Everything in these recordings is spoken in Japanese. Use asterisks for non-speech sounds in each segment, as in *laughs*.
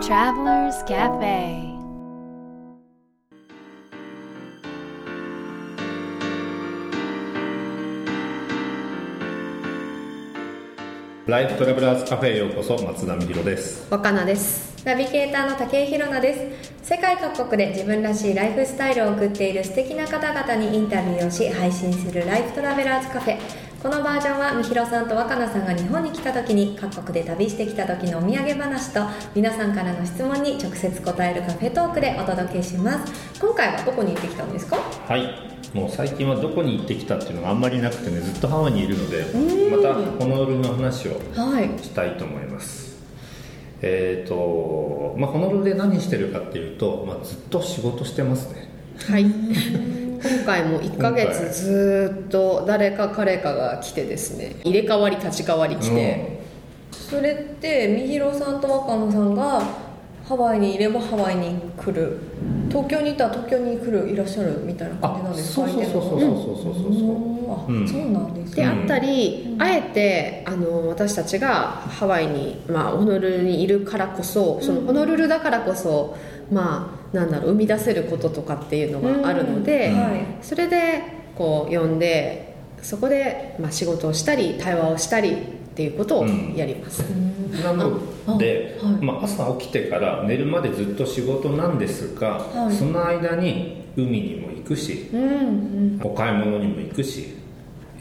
Travelers Cafe. ライフトラベラーズカフェへようこそ松田美弘です。若菜です。ナビゲーターの竹井宏奈です。世界各国で自分らしいライフスタイルを送っている素敵な方々にインタビューをし配信するライフトラベラーズカフェこのバージョンはみひろさんと若菜さんが日本に来た時に各国で旅してきた時のお土産話と皆さんからの質問に直接答えるカフェトークでお届けします。今回はどこに行ってきたんですか？はい。もう最近はどこに行ってきたっていうのがあんまりなくてねずっとハワイにいるのでまたホノルルの話をはいしたいと思います。えっ、と、まあ、ホノルルで何してるかっていうと、まあ、ずっと仕事してますね。はい。今 *laughs* 回も1ヶ月ずーっと誰か彼かが来てですね。入れ替わり立ち替わり来て、それってみひろさんと若菜さんがハワイにいればハワイに来る。東京にいたら東京に来るいらっしゃるみたいな感じなんですか？そうそうそうそうそうそう。そうそうあ、うん。そうなんですでねあったり、あえてあの私たちがハワイに、まあ、ホノルルにいるからこそそのホノルルだからこそ、まあなんだろう生み出せることとかっていうのがあるので、うんはい。それでこう呼んでそこで、まあ、仕事をしたり対話をしたりっていうことをやります、なので、あはい。まあ、朝起きてから寝るまでずっと仕事なんですが、はい。その間に海にも行くしうんうん。お買い物にも行くし、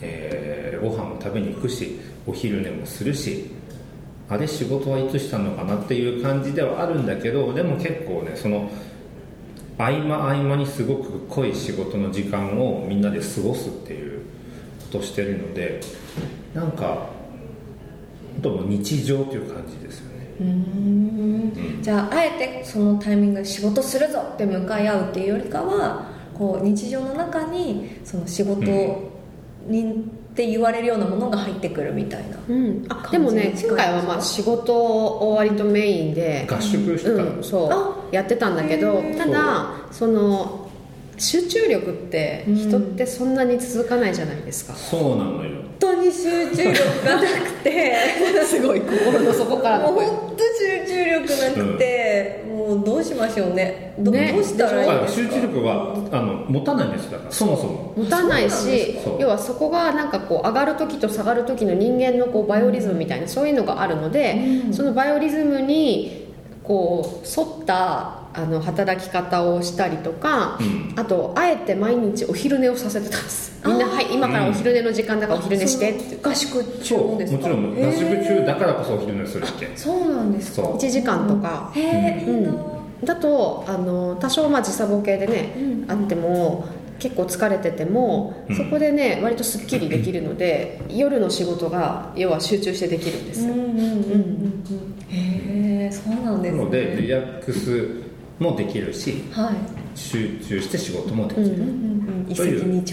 えーご飯も食べに行くしお昼寝もするしあれ仕事はいつしたのかなっていう感じではあるんだけどでも結構ねその合間合間にすごく濃い仕事の時間をみんなで過ごすっていうことしてるのでなんか本当も日常という感じですよね。うん。じゃああえてそのタイミングで仕事するぞって向かい合うっていうよりかはこう日常の中にその仕事に、って言われるようなものが入ってくるみたいなうん、あでもね今回はまあ仕事を割とメインで合宿。してたの、うん、そうやってたんだけどただその集中力って人ってそんなに続かないじゃないですか、そうなのよ。本当に集中力がなくて。*laughs* すごい心の底から。もうの声本当集中力なくて、もうどうしましょうね。どね。どうしたらいいあですか？集中力はあの持たないんですだから。そもそも。持たないし要はそこがなんかこう上がる時と下がる時の人間のこうバイオリズムみたいなそういうのがあるので、そのバイオリズムにこう沿ったあの働き方をしたりとか、うん。あとあえて毎日お昼寝をさせてたんです。みんな「はい今からお昼寝の時間だからお昼寝して」って合宿中そうもですか？ちろん合宿中だからこそお昼寝するって。そうなんです。かそう。1時間とか、へえ、いいな。だとあの多少まあ時差ボケでね、あっても結構疲れてても、うん。そこでね割とすっきりできるので夜の仕事が要は集中してできるんですよ、うんうんうんうんうん。へえそうなんですね。なのでリラックスもできるしはい。集中して仕事もできる、という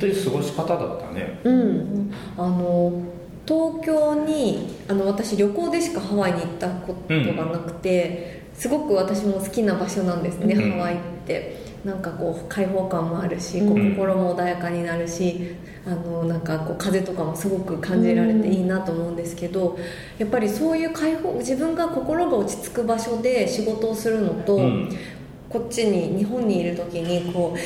という過ごし方だったね。うんあの東京にあの私旅行でしかハワイに行ったことがなくて、すごく私も好きな場所なんですね、うん。ハワイってなんかこう開放感もあるし、こううん心も穏やかになるしあのなんかこう風とかもすごく感じられていいなと思うんですけど、やっぱりそういう開放自分が心が落ち着く場所で仕事をするのと、うん。こっちに日本にいる時にこ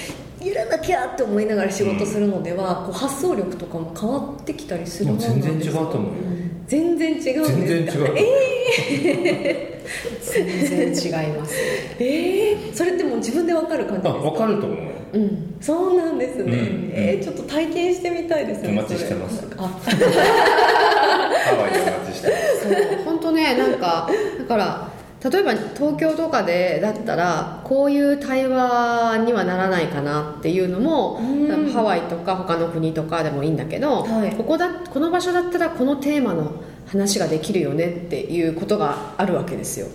うやらなきゃって思いながら仕事するのでは、こう発想力とかも変わってきたりするもうものな全然違うんですかと思うよ。全然違うんです全然違うえ全然違いますね。ー、えーそれってもう自分で分かる感じあですか？分かると思うよ。うん。そうなんですね、うん。えーちょっと体験してみたいですねお待ちしてます。あ。ハワイでお待ちしてます。そう本当ねなんかだから例えば東京とかでだったらこういう対話にはならないかなっていうのも、うん。ハワイとか他の国とかでもいいんだけど、はい。ここだこの場所だったらこのテーマの話ができるよねっていうことがあるわけですよ。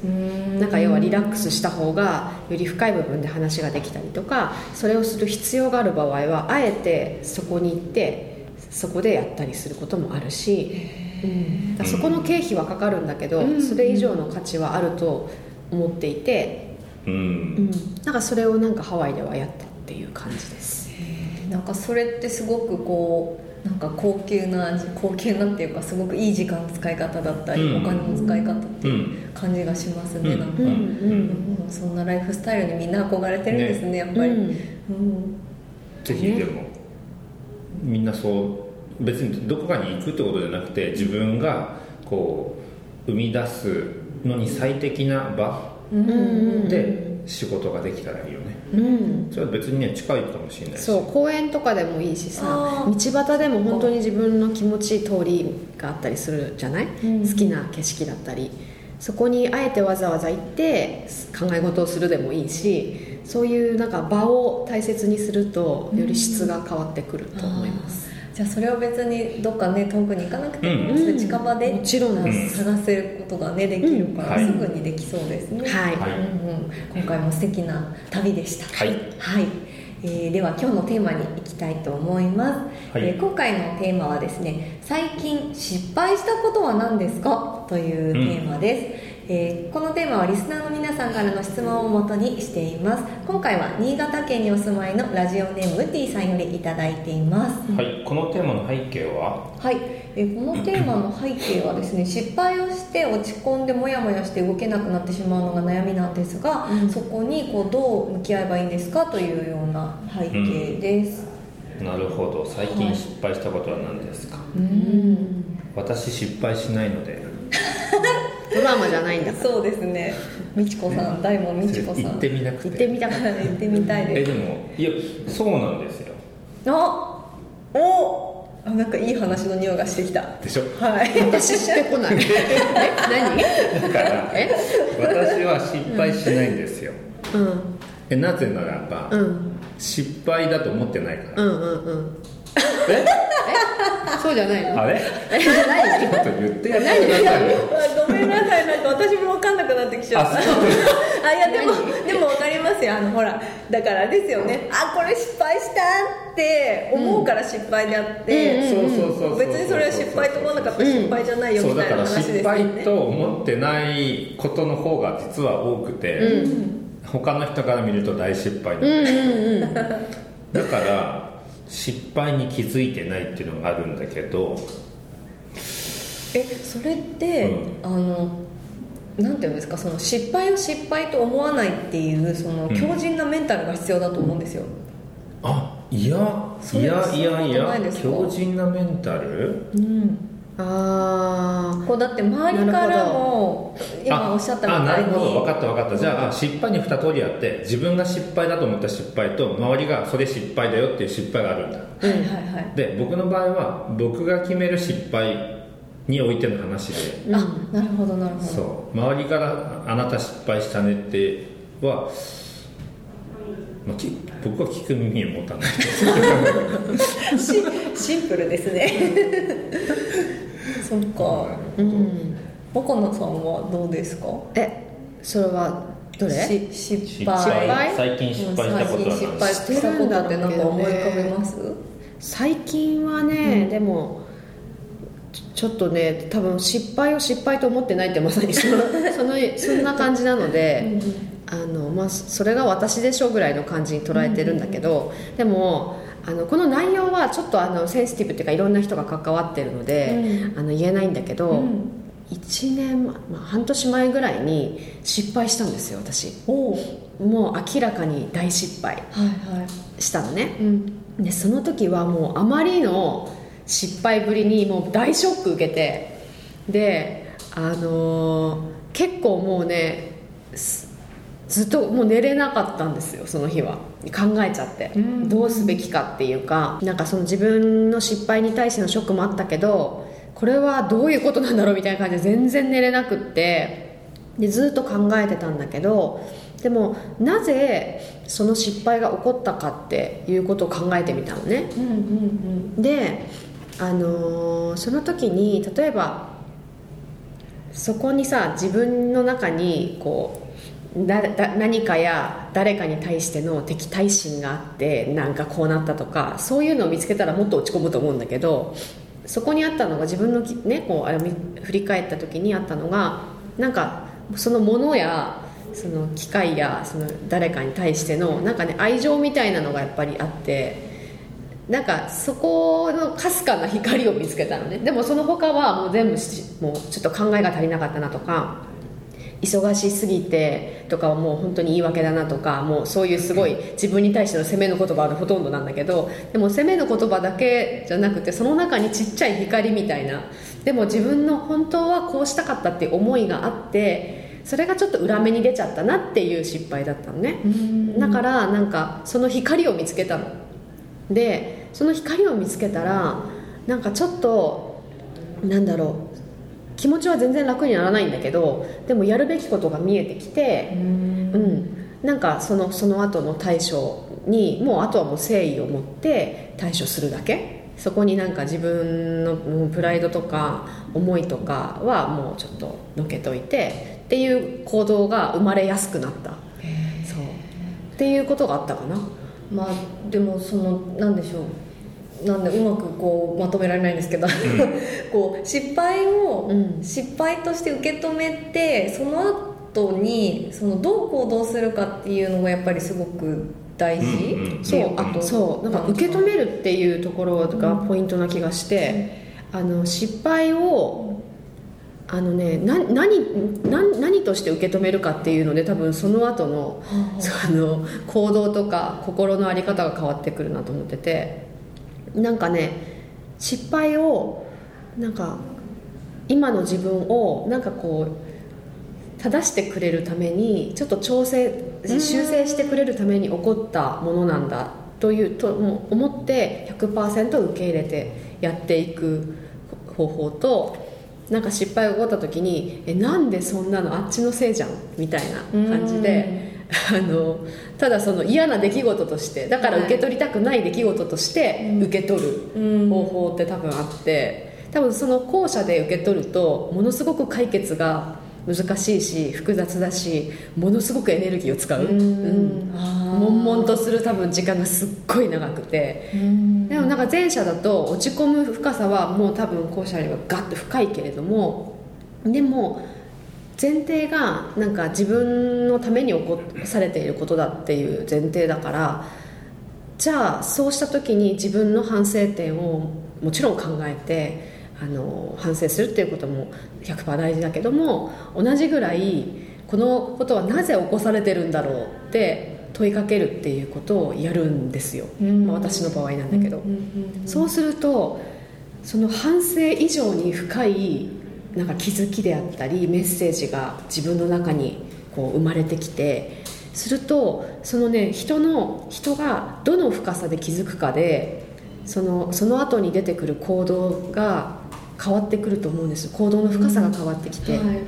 なんか要はリラックスした方がより深い部分で話ができたりとかそれをする必要がある場合はあえてそこに行ってそこでやったりすることもあるし、うん、そこの経費はかかるんだけど、うん。それ以上の価値はあると思っていて、ううん。ん、なんかそれをなんかハワイではやったっていう感じです。なんかそれってすごくこうなんか高級な高級なっていうかすごくいい時間の使い方だったり、うん。お金の使い方ってういうん感じがしますね、うん。なんか、うん。うん。うん。そんなライフスタイルにみんな憧れてるんですねやっぱり、うん。うん。ぜひでもみんなそう別にどこかに行くってことじゃなくて自分がこう生み出すのに最適な場うん。うんで仕事ができたらいいよね。うん。それは別にね近いかもしれないし。そう公園とかでもいいしさ道端でも本当に自分の気持ちいい通りがあったりするじゃない、うん。好きな景色だったり。そこにあえてわざわざ行って考え事をするでもいいしそういうなんか場を大切にするとより質が変わってくると思います、じゃあそれを別にどっかね遠くに行かなくても、うん。近場でもちろん。探せることがねできるから、すぐにできそうですね。はい。はい。うんうん、今回も素敵な旅でした。はい。はい、えーでは今日のテーマに行きたいと思います、はい。えー今回のテーマはですね最近失敗したことは何ですか？というテーマです、えーこのテーマはリスナーの皆さんからの質問をもとにしています。今回は新潟県にお住まいのラジオネームティさんよりいただいています。はい。このテーマの背景は？はい、えーこのテーマの背景はですね *clears throat* 失敗をして落ち込んでモヤモヤして動けなくなってしまうのが悩みなんですが、うん。そこにこうどう向き合えばいいんですか？というような背景です、なるほど。最近失敗したことは何ですか、うん。私失敗しないので。ドラマじゃないんだから。そうですね。美智子さん大門美智子さん。行ってみなくて。行ってみたかった行ってみたいえです。でもいやそうなんですよ。あおあなんかいい話の匂いがしてきた。でしょ？はい。私してこない。*laughs* え何？だからえ？私は失敗しないんですよ、うんえなぜならば、うん。失敗だと思ってないから、うんうんうん。え？そうじゃないの？あれ？えちょっと言って。やってくださいごめんなさい。なんか私も分かんなくなってきちゃった。あいやでもでも分かりますよ。あのほらだからですよね。あこれ失敗したって思うから失敗であって、うん。そうそうそう別にそれは失敗と思わなかったら失敗じゃないよみたいな話です失よね。敗と思ってないことの方が実は多くて、他の人から見ると大失敗なんうんで、うんうん。だから失敗に気づいてないっていうのがあるんだけど。えそれって、あのなんていうんですかその失敗を失敗と思わないっていうそのうん強靭なメンタルが必要だと思うんですよ、あいやそれいやいやいやいですか？強靭なメンタル？うん、あこうだって周りからも今あおっしゃったみたいに。あなるほど分かった分かった。じゃあ失敗に2通りあって自分が失敗だと思った失敗と周りがそれ失敗だよっていう失敗があるんだ。はいはいはい。で僕の場合は僕が決める失敗においての話で。あなるほどなるほど。そう。周りから「あなた失敗したね」っては、まあ、き僕は聞く耳を持たないです *laughs* シシンプルですね。そっか。あうん。若菜さんはどうですか？えそれはどれ？し失敗。失敗？敗？最近失敗したこと失敗したことってなんか思い浮かべます？最近はね、でもちょっとね多分失敗を失敗と思ってないってまさにその *laughs* そのそんな感じなので、あのまあ、それが私でしょぐらいの感じに捉えてるんだけど、でもあのこの内容はちょっとあのセンシティブっていうかいろんな人が関わってるので、あの言えないんだけど、うん。1年、まあ、半年前ぐらいに失敗したんですよ私。もう明らかに大失敗はいしたのね。うん。でその時はもうあまりの失敗ぶりにもう大ショック受けてであのー結構もうねすずっともう寝れなかったんですよその日は。考えちゃって、うん。どうすべきかっていうかなんかその自分の失敗に対してのショックもあったけどこれはどういうことなんだろうみたいな感じで全然寝れなくってでずっと考えてたんだけどでもなぜその失敗が起こったかっていうことを考えてみたのね。うんうんで、あのーその時に例えばそこにさ自分の中にこうだだ何かや誰かに対しての敵対心があってなんかこうなったとかそういうのを見つけたらもっと落ち込むと思うんだけどそこにあったのが自分の、ね、こうあれ振り返った時にあったのがなんかそのものやその機械やその誰かに対してのなんかね愛情みたいなのがやっぱりあってなんかそこのかすかな光を見つけたのね。でもその他はもう全部もうちょっと考えが足りなかったなとか忙しすぎてとかはもう本当に言い訳だなとかもうそういうすごい自分に対しての責めの言葉がほとんどなんだけどでも責めの言葉だけじゃなくてその中にちっちゃい光みたいなでも自分の本当はこうしたかったっていう思いがあってそれがちょっと裏目に出ちゃったなっていう失敗だったのね。だからなんかその光を見つけたの。でその光を見つけたらなんかちょっとなんだろう気持ちは全然楽にならないんだけどでもやるべきことが見えてきてうん。なんかそのその後の対処にもうあとはもう誠意を持って対処するだけ？そこになんか自分のうんプライドとか思いとかはもうちょっとのけといてっていう行動が生まれやすくなった。そう。っていうことがあったかな。まあでもそのなんでしょうなんでうまくこうまとめられないんですけど、こう失敗をうん。失敗として受け止めてその後にそのどう行動するかっていうのがやっぱりすごく大事、うんうん。そう。あとそう。なんか受け止めるっていうところがポイントな気がして、あの失敗をあのねな何何何として受け止めるかっていうので多分その後のその行動とか心の在り方が変わってくるなと思っててなんかね失敗をなんか今の自分をなんかこう正してくれるためにちょっと調整修正してくれるために起こったものなんだというと思って100%受け入れてやっていく方法となんか失敗が起こった時に「えなんでそんなのあっちのせいじゃん」みたいな感じであのただその嫌な出来事としてだから受け取りたくない出来事として受け取る方法って多分あって多分その後者で受け取るとものすごく解決が難しいし複雑だしものすごくエネルギーを使う、うん。悶々とする多分時間がすっごい長くて。でもなんか前者だと落ち込む深さはもう多分後者よりはガッと深いけれどもでも前提がなんか自分のために起こされていることだっていう前提だからじゃあそうした時に自分の反省点をもちろん考えてあの反省するっていうことも100%大事だけども同じぐらいこのことはなぜ起こされてるんだろうって問いかけるっていうことをやるんですよ、まあ、私の場合なんだけど、そうするとその反省以上に深いなんか気づきであったりメッセージが自分の中にこう生まれてきてするとそのね人の人がどの深さで気づくかでそのその後に出てくる行動が変わってくると思うんです。行動の深さが変わってきて、はい。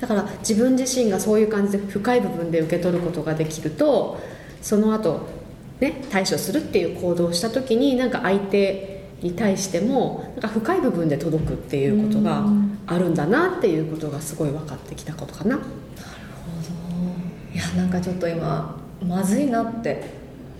だから自分自身がそういう感じで深い部分で受け取ることができるとその後ね対処するっていう行動をした時になんか相手に対してもなんか深い部分で届くっていうことがあるんだなっていうことがすごい分かってきたことかな。いやなんかちょっと今まずいなって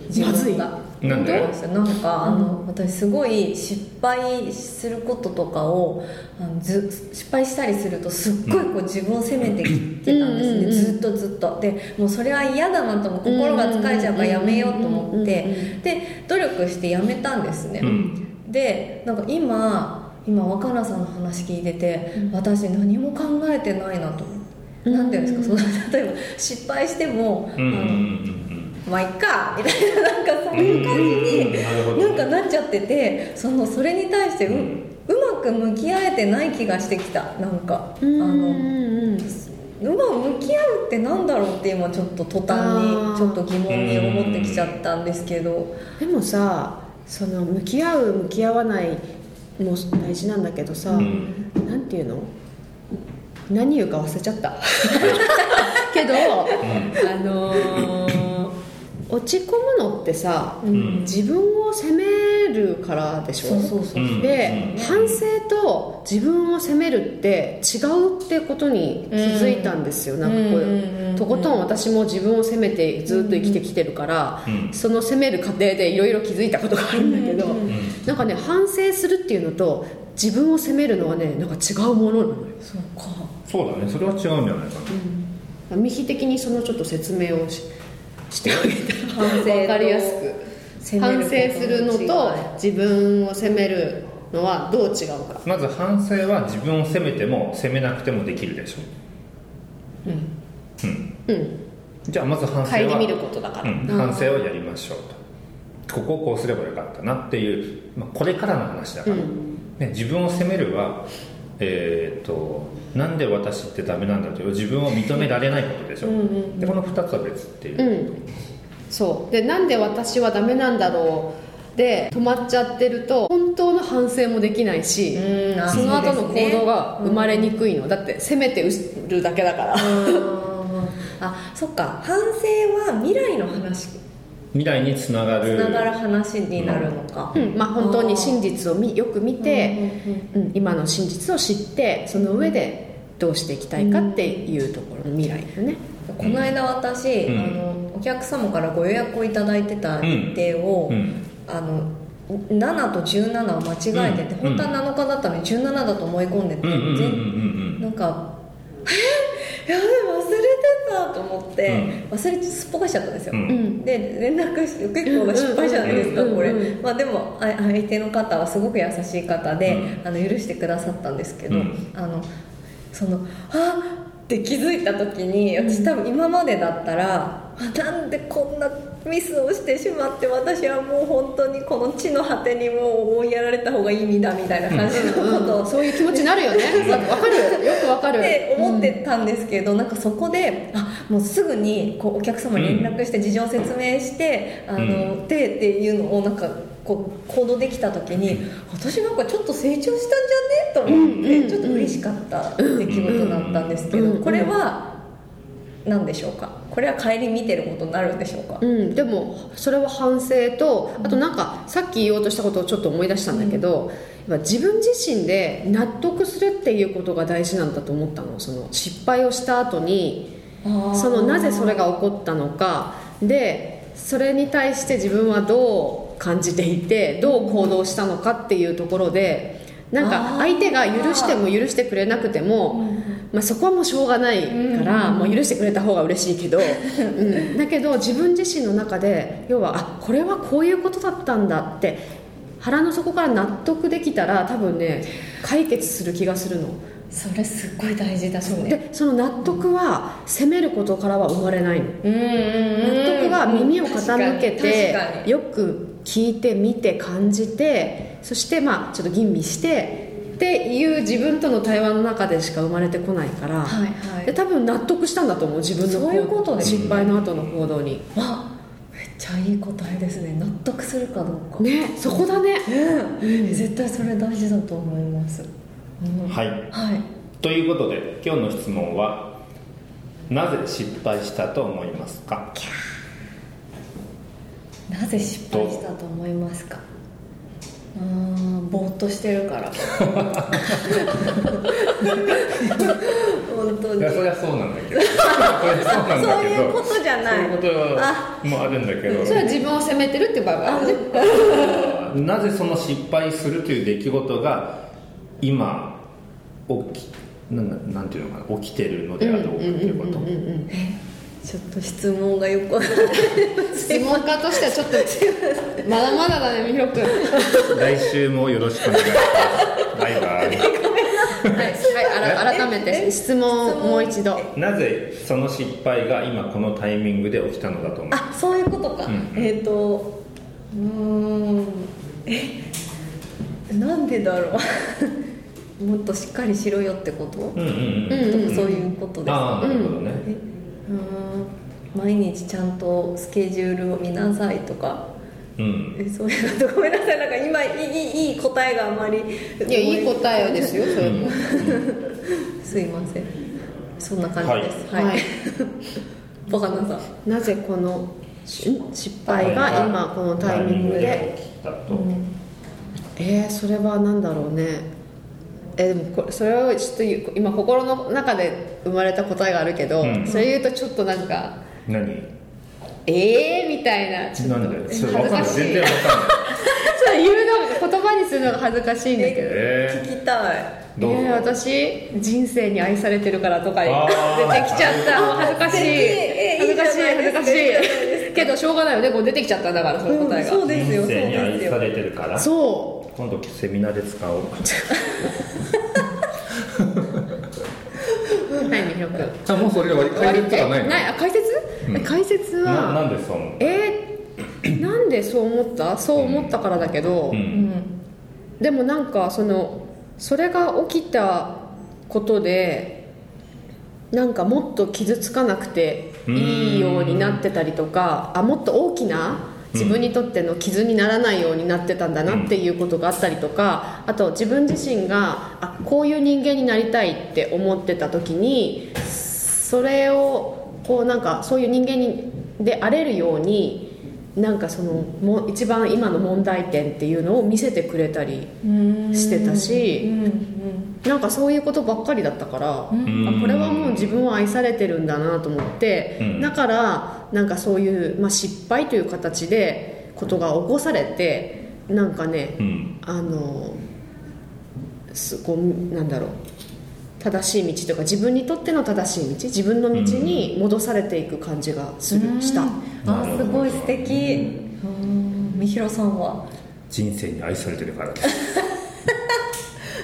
自分が。なんで？思いましたなんかあの私すごい失敗することとかをあのず失敗したりするとすっごいこう自分を責めてきてたんですね、うん。ずっとずっと。でもうそれは嫌だなと思う心が疲れちゃうからやめようと思って。で努力してやめたんですね、うんでなんか今今若菜さんの話聞いてて、私何も考えてないなと思って、なんていうんですか？その例えば失敗しても、うんうんあのうん。まあいっかみたいななんかそういう感じにうんなんかなっちゃっててそのそれに対してう,、うまく向き合えてない気がしてきた。なんかあうんのうん。うまく向き合うってなんだろうって今ちょっと途端にちょっと疑問に思ってきちゃったんですけど。でもさその向き合う向き合わないも大事なんだけどさ、うん。なんていうの？何言うか忘れちゃった。*laughs* けど、あのー落ち込むのってさ、うん。自分を責めるからでしょ？そうで、反省と自分を責めるって違うってことに気づいたんですよ、なんかこう、うん。うんうんうんとことん私も自分を責めてずっと生きてきてるから、うん。その責める過程でいろいろ気づいたことがあるんだけど、うん。うん。なんかね反省するっていうのと自分を責めるのはねなんか違うものなのよ。そうか。そうだね。それは違うんじゃないかな、ミヒ的にそのちょっと説明をししてあげた反省と。分かりやすく反省するのこと自分を責めるのはどう違うか。まず反省は自分を責めても責めなくてもできるでしょう。ん、うん。じゃあまず反省はることだから、うん、反省をやりましょうと。ここをこうすればよかったなっていう、まあ、これからの話だから、ね、自分を責めるはえー、となんで私ってダメなんだという自分を認められないことでしょ、でこの2つは別っていう、うんそう。でなんで私はダメなんだろう。で止まっちゃってると本当の反省もできないしうんあその後の行動が生まれにくいの、だって責めてるだけだから、あそっか。反省は未来の話。未来につながる。つながる話になるのか、うん。まあ、本当に真実をみよく見て、うん今の真実を知ってその上でどうしていきたいかっていうところの未来だよね、この間私、うん。あのお客様からご予約をいただいてた日程を、うん。あの7と17を間違えてて、うん。本当は7日だったのに17だと思い込んでて、うんなんかえ？*laughs* やべ忘れてたと思って、忘れてすっぽかしちゃったんですよ、で連絡して結構な失敗じゃないですかうん。これ。まあでもあ相手の方はすごく優しい方で、うん。あの許してくださったんですけど、うん。あのそのあ？って気づいた時に私多分今までだったら、あなんでこんなミスをしてしまって私はもう本当にこの地の果てにもう追いやられた方がいい身だみたいな感じのことをそういう気持ちになるよね。わわかるよ。くわかる。って思ってたんですけど、なんかそこであもうすぐにこうお客様に連絡して事情を説明して、あのでっていうのをなんかこう行動できた時に私なんかちょっと成長したんじゃね？と思って、うんうんちょっと嬉しかった出来事だったんですけど、うんこれは何でしょうか？これは帰り見てることになるんでしょうか、うん、でもそれは反省とあとなんかさっき言おうとしたことをちょっと思い出したんだけど、やっぱ自分自身で納得するっていうことが大事なんだと思ったの。その失敗をした後にそのなぜそれが起こったのか。でそれに対して自分はどう感じていてどう行動したのかっていうところでなんか相手が許しても許してくれなくても、まあ、そこはもうしょうがないから、もう許してくれた方が嬉しいけど、*laughs* うん、だけど自分自身の中で要はあこれはこういうことだったんだって腹の底から納得できたら多分ね解決する気がするの。それすっごい大事だそう。ねでその納得は責めることからは生まれないの。納得は耳を傾けてよく聞いて見て感じてそしてまあちょっと吟味してっていう自分との対話の中でしか生まれてこないから、はいはい。で多分納得したんだと思う自分のそういうことですね。失敗の後の行動に。あめっちゃいい答えですね。納得するかどうか。ねそこだね。うん、絶対それ大事だと思います、うん。はい。はい。ということで今日の質問はなぜ失敗したと思いますか？なぜ失敗したと思いますか？うーんぼーっとしてるから。*laughs* 本当に。いやそりゃそうなんだけど。そういうことじゃない。そういうこともあるんだけど。それは自分を責めてるって場合があるね。なぜその失敗するという出来事が今起きなんなんていうのかな起きてるのであろうかということちょっと質問がよく質問家としてはちょっとまだまだだねみひろくん。はい、来週もよろしくお願いします。バイバイ。はい、あら改めて。質問をもう一度。なぜその失敗が今このタイミングで起きたのだと思う？あそういうことか、うん。えっ、とうーんえ？なんでだろう。*laughs* もっとしっかりしろよってこと、うんうんうん。うんとかそういうことですああなるほどね、毎日ちゃんとスケジュールを見なさいとか。うん。えそういうのごめんなさい。なんか今いいいい答えがあまり。いやいい答えですよそれも、*laughs* すいません。そんな感じです。はい、はい。*laughs* バカなさんなぜこのし失敗が今このタイミングで？起きたと、えー、それは何だろうねえーでもこれそれをちょっと今心の中で生まれた答えがあるけど、うん。それ言うとちょっとなんか何？ええー、みたいなちょっとなんでそれ恥ずかしい。*laughs* 言うの言葉にするのが恥ずかしいんだけど。え聞きたい。どえー、私人生に愛されてるからとか出てきちゃった。恥ずかしい。え恥ずかしい恥ずかしい。けどしょうがないよね。こう出てきちゃったんだからその答えが、そうですよ人生にそうですよ。愛されてるから。そ今度セミナーで使おう。うはいみひろくんあもうそれで終わり解説はないの？ないあ解説、うん。解説ななはんでそう思うえーなんでそう思った？そう思ったからだけど、ううんん。でもなんかそのそれが起きたことでなんかもっと傷つかなくていいようになってたりとかあもっと大きな自分にとっての傷にならないようになってたんだなっていうことがあったりとかあと自分自身があこういう人間になりたいって思ってた時にそれをこうなんかそういう人間であれるようになんかそのも一番今の問題点っていうのを見せてくれたりしてたしうんうんなんかそういうことばっかりだったから、うん。あこれはもう自分を愛されてるんだなと思って、うん。だからなんかそういう、まあ、失敗という形でことが起こされてなんかね、うん。あのすこうなんだろう正しい道とか自分にとっての正しい道自分の道に戻されていく感じがする、した。あすごい素敵。うん。みひろさんは？人生に愛されてるからです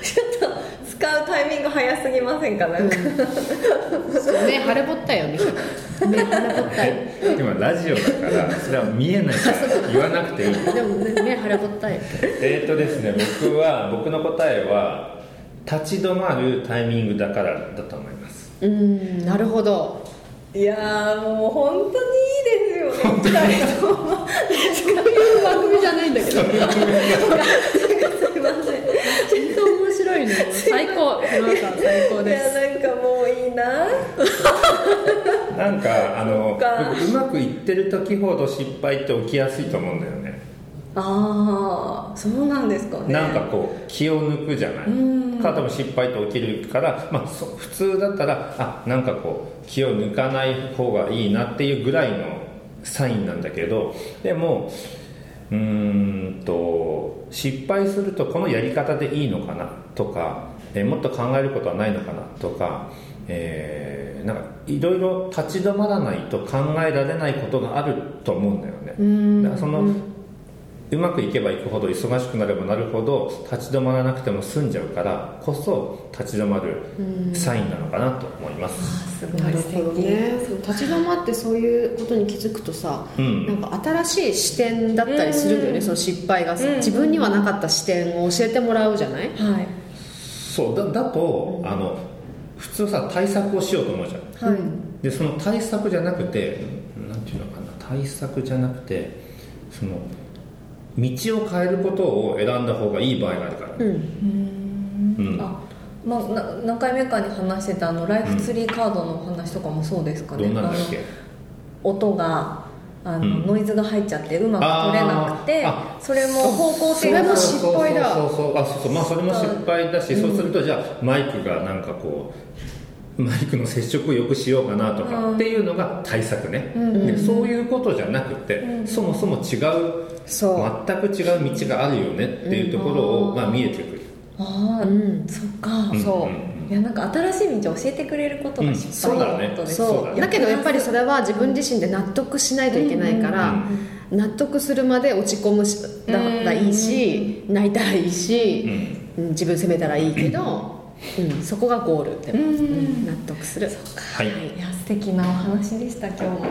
ちょっと使うタイミング早すぎませんか？なんか、そうね腫れぼったいよみひろ。ね腫れぼったい今ラジオだからそれは見えないから言わなくていい。でもねね腫れぼったいえーとですね僕は僕の答えは立ち止まるタイミングだからだと思います。うんなるほど。いやーもう本当にいいですよね。二人とも。*laughs* そういう番組じゃないんだけど。すいません。本当面白いね最高皆さん。最高。いやです。なんかもういいな。なんかあのうまくいってる時ほど失敗って起きやすいと思うんだよねああそうなんですかね。なんかこう気を抜くじゃない。か多分失敗って起きるから、まあ、そ普通だったらあなんかこう気を抜かない方がいいなっていうぐらいのサインなんだけどでもうーんと失敗するとこのやり方でいいのかなとか、えーもっと考えることはないのかなとか、えーなんかいろいろ立ち止まらないと考えられないことがあると思うんだよね。だからそのうまくいけばいくほど忙しくなればなるほど立ち止まらなくても済んじゃうからこそ立ち止まるサインなのかなと思います。すごないる素ほど敵ね立ち止まってそういうことに気づくとさ、うん。なんか新しい視点だったりするんだよね、その失敗がさ、うん。自分にはなかった視点を教えてもらうじゃない、はい。そうだだと、あの普通さ対策をしようと思うじゃん。はい、でその対策じゃなくてなんていうのかな対策じゃなくてその道を変えることを選んだ方がいい場合があるから、うん。うん。あまあ、な何回目かに話してたあのライフツリーカードのお話とかもそうですかね、どんなんだっけ？音があの、うん。ノイズが入っちゃってうまく取れなくてそれも方向性が失敗だそうそうそう。そうあそうそう。まあそれも失敗だし、そうするとじゃあマイクがなんかこうマイクの接触をよくしようかなとかっていうのが対策ね、でそういうことじゃなくて、そもそも違うそう。全く違う道があるよねっていうところを、まあ、見えてくる、ああ、うん。そっか、うんそう。うんいやなんか新しい道を教えてくれることが失敗のことです、そうそうだね。だけどやっぱりそれは自分自身で納得しないといけないから、納得するまで落ち込むしだったらいいし、泣いたらいいし、うん。自分責めたらいいけど、*clears throat* うん、そこがゴールって、うん。納得する。はい。いや素敵なお話でした今日も。はい